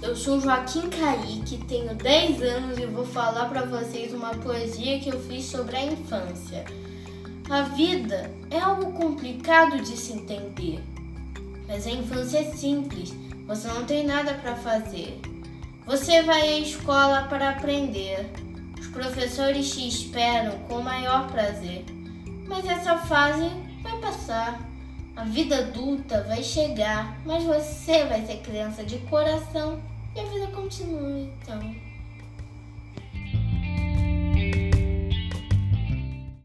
eu sou Joaquim Kaique, tenho 10 anos e vou falar para vocês uma poesia que eu fiz sobre a infância. A vida é algo complicado de se entender, mas a infância é simples, você não tem nada para fazer. Você vai à escola para aprender, os professores te esperam com o maior prazer, mas essa fase vai passar. A vida adulta vai chegar, mas você vai ser criança de coração e a vida continua então.